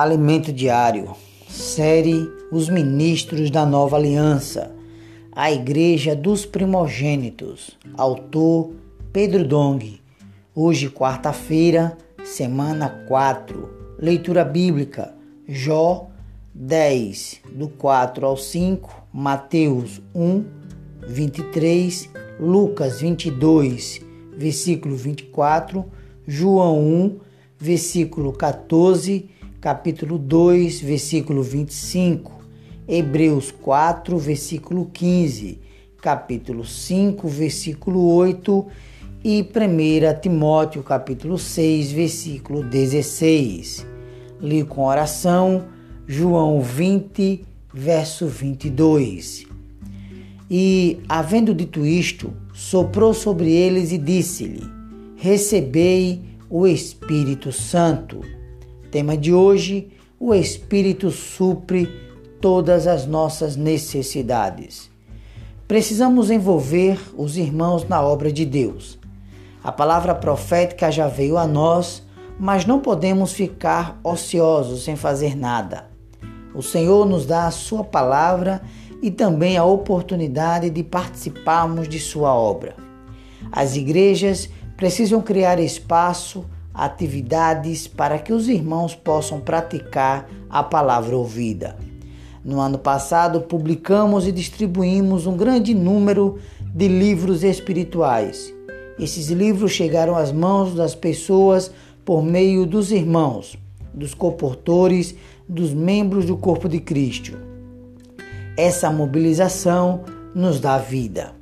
Alimento Diário, série Os Ministros da Nova Aliança, a Igreja dos Primogênitos, autor Pedro Dong. Hoje, quarta-feira, semana 4, leitura bíblica, Jó 10, do 4 ao 5, Mateus 1, 23, Lucas 22, versículo 24, João 1, versículo 14 capítulo 2, versículo 25, Hebreus 4, versículo 15, capítulo 5, versículo 8 e 1 Timóteo, capítulo 6, versículo 16. Li com oração João 20, verso 22. E, havendo dito isto, soprou sobre eles e disse-lhe: Recebei o Espírito Santo. Tema de hoje: o Espírito supre todas as nossas necessidades. Precisamos envolver os irmãos na obra de Deus. A palavra profética já veio a nós, mas não podemos ficar ociosos sem fazer nada. O Senhor nos dá a Sua palavra e também a oportunidade de participarmos de Sua obra. As igrejas precisam criar espaço atividades para que os irmãos possam praticar a palavra ouvida. No ano passado, publicamos e distribuímos um grande número de livros espirituais. Esses livros chegaram às mãos das pessoas por meio dos irmãos, dos comportores, dos membros do corpo de Cristo. Essa mobilização nos dá vida.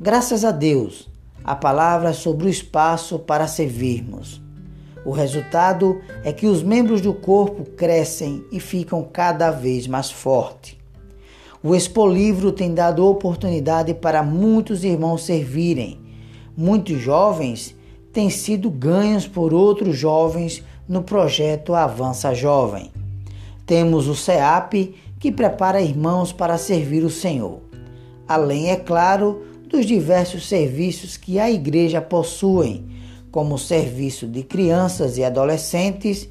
Graças a Deus, a palavra sobre o espaço para servirmos. O resultado é que os membros do corpo crescem e ficam cada vez mais fortes. O Expo Livro tem dado oportunidade para muitos irmãos servirem. Muitos jovens têm sido ganhos por outros jovens no projeto Avança Jovem. Temos o CEAP, que prepara irmãos para servir o Senhor. Além, é claro, dos diversos serviços que a igreja possui como serviço de crianças e adolescentes,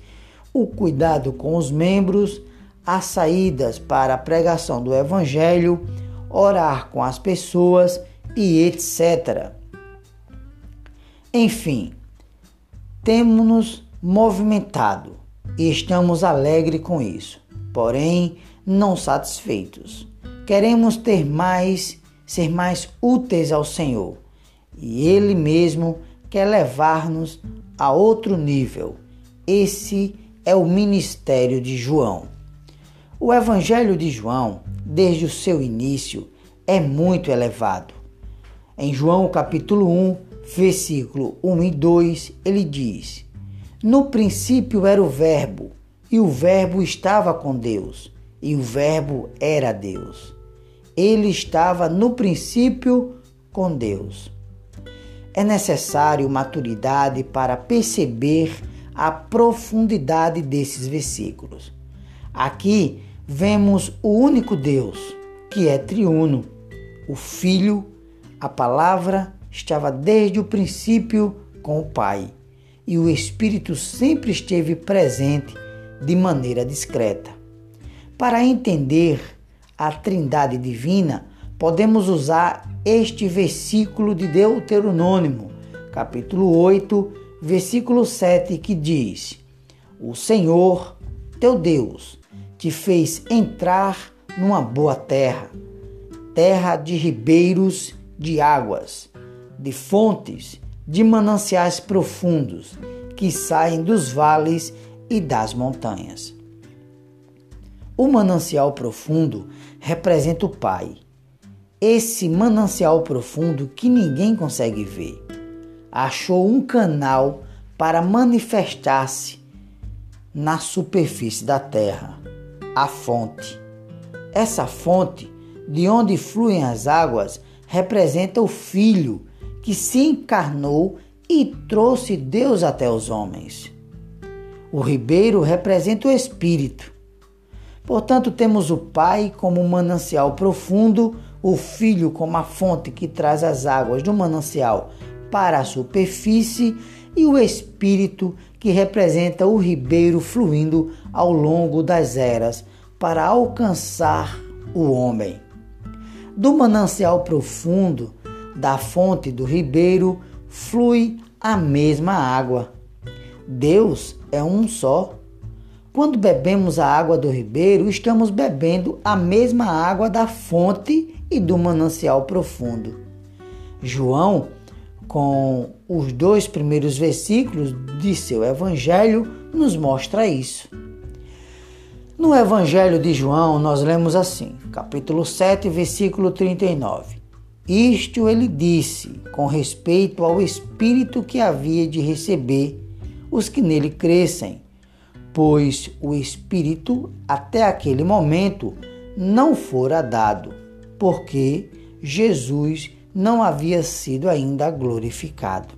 o cuidado com os membros, as saídas para a pregação do Evangelho, orar com as pessoas e etc. Enfim, temos-nos movimentado e estamos alegres com isso, porém não satisfeitos. Queremos ter mais, ser mais úteis ao Senhor e Ele mesmo quer levar-nos a outro nível. Esse é o ministério de João. O Evangelho de João, desde o seu início, é muito elevado. Em João capítulo 1, versículo 1 e 2, ele diz: No princípio era o Verbo, e o Verbo estava com Deus, e o Verbo era Deus. Ele estava no princípio com Deus é necessário maturidade para perceber a profundidade desses versículos. Aqui vemos o único Deus, que é triuno. O Filho, a palavra, estava desde o princípio com o Pai, e o Espírito sempre esteve presente de maneira discreta. Para entender a Trindade divina, podemos usar este versículo de Deuteronômio, capítulo 8, versículo 7, que diz: O Senhor, teu Deus, te fez entrar numa boa terra, terra de ribeiros de águas, de fontes, de mananciais profundos que saem dos vales e das montanhas. O manancial profundo representa o Pai esse manancial profundo que ninguém consegue ver. Achou um canal para manifestar-se na superfície da terra, a fonte. Essa fonte, de onde fluem as águas, representa o Filho que se encarnou e trouxe Deus até os homens. O ribeiro representa o Espírito. Portanto, temos o Pai como manancial profundo o Filho como a fonte que traz as águas do manancial para a superfície e o Espírito que representa o ribeiro fluindo ao longo das eras para alcançar o homem. Do manancial profundo, da fonte do ribeiro, flui a mesma água. Deus é um só. Quando bebemos a água do ribeiro, estamos bebendo a mesma água da fonte e do manancial profundo. João, com os dois primeiros versículos de seu evangelho, nos mostra isso. No evangelho de João, nós lemos assim, capítulo 7, versículo 39. Isto ele disse com respeito ao Espírito que havia de receber os que nele crescem pois o Espírito até aquele momento não fora dado, porque Jesus não havia sido ainda glorificado.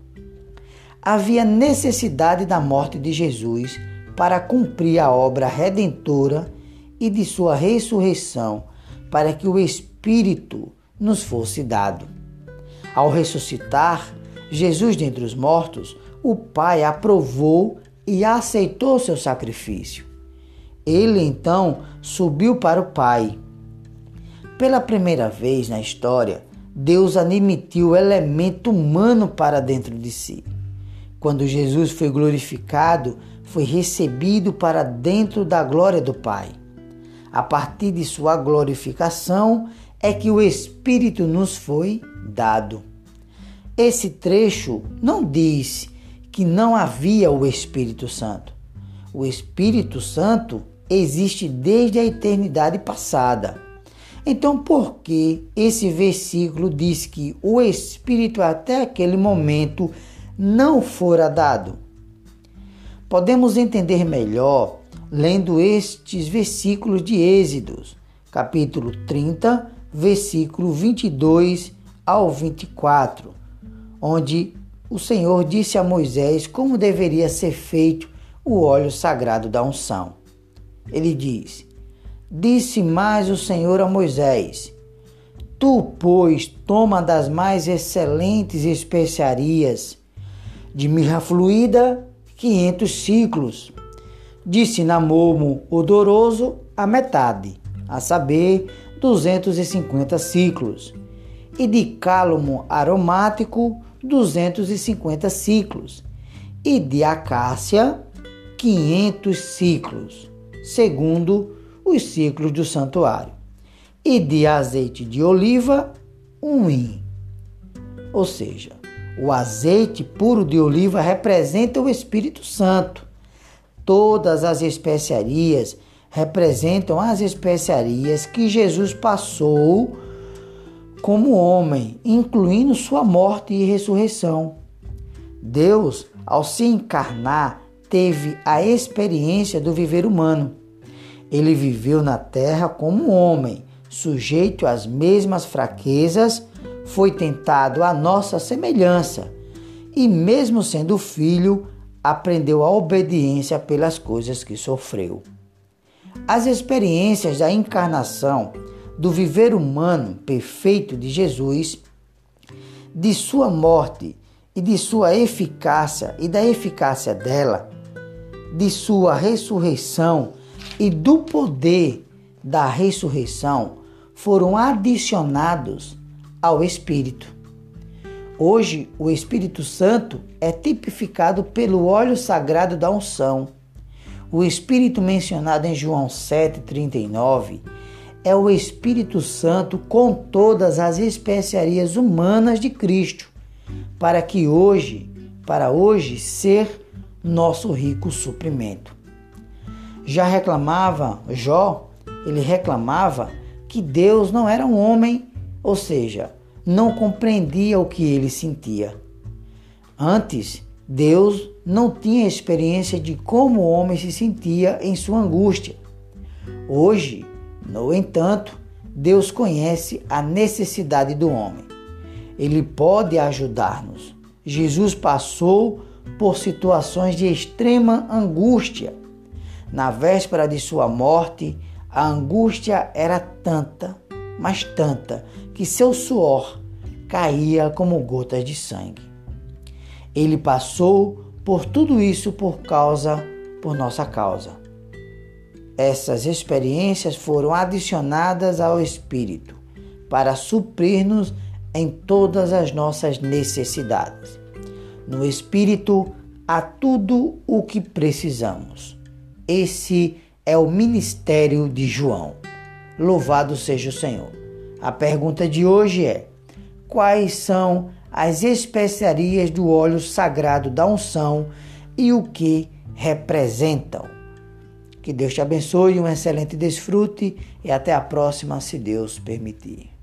Havia necessidade da morte de Jesus para cumprir a obra redentora e de sua ressurreição, para que o Espírito nos fosse dado. Ao ressuscitar Jesus dentre os mortos, o Pai aprovou e aceitou seu sacrifício. Ele então subiu para o Pai. Pela primeira vez na história, Deus admitiu o elemento humano para dentro de si. Quando Jesus foi glorificado, foi recebido para dentro da glória do Pai. A partir de sua glorificação é que o Espírito nos foi dado. Esse trecho não diz que não havia o Espírito Santo. O Espírito Santo existe desde a eternidade passada. Então, por que esse versículo diz que o Espírito até aquele momento não fora dado? Podemos entender melhor lendo estes versículos de Êxodos, capítulo 30, versículo 22 ao 24, onde o Senhor disse a Moisés como deveria ser feito o óleo sagrado da unção. Ele diz: Disse mais o Senhor a Moisés: Tu, pois, toma das mais excelentes especiarias, de mirra fluída, quinhentos ciclos, de cinamomo odoroso, a metade, a saber, duzentos e cinquenta ciclos, e de cálamo aromático, 250 ciclos, e de acácia, 500 ciclos, segundo os ciclos do santuário, e de azeite de oliva, um hin. Ou seja, o azeite puro de oliva representa o Espírito Santo. Todas as especiarias representam as especiarias que Jesus passou como homem, incluindo sua morte e ressurreição. Deus, ao se encarnar, teve a experiência do viver humano. Ele viveu na terra como homem, sujeito às mesmas fraquezas, foi tentado à nossa semelhança e, mesmo sendo filho, aprendeu a obediência pelas coisas que sofreu. As experiências da encarnação do viver humano perfeito de Jesus, de sua morte e de sua eficácia e da eficácia dela, de sua ressurreição e do poder da ressurreição foram adicionados ao Espírito. Hoje, o Espírito Santo é tipificado pelo óleo sagrado da unção. O Espírito mencionado em João 7,39 é o Espírito Santo com todas as especiarias humanas de Cristo, para que hoje, para hoje ser nosso rico suprimento. Já reclamava Jó, ele reclamava que Deus não era um homem, ou seja, não compreendia o que ele sentia. Antes, Deus não tinha experiência de como o homem se sentia em sua angústia. Hoje, no entanto, Deus conhece a necessidade do homem. Ele pode ajudar-nos. Jesus passou por situações de extrema angústia. Na véspera de sua morte, a angústia era tanta, mas tanta, que seu suor caía como gotas de sangue. Ele passou por tudo isso por causa, por nossa causa. Essas experiências foram adicionadas ao Espírito para suprir-nos em todas as nossas necessidades. No Espírito há tudo o que precisamos. Esse é o ministério de João. Louvado seja o Senhor. A pergunta de hoje é: quais são as especiarias do óleo sagrado da unção e o que representam? Que Deus te abençoe, um excelente desfrute e até a próxima, se Deus permitir.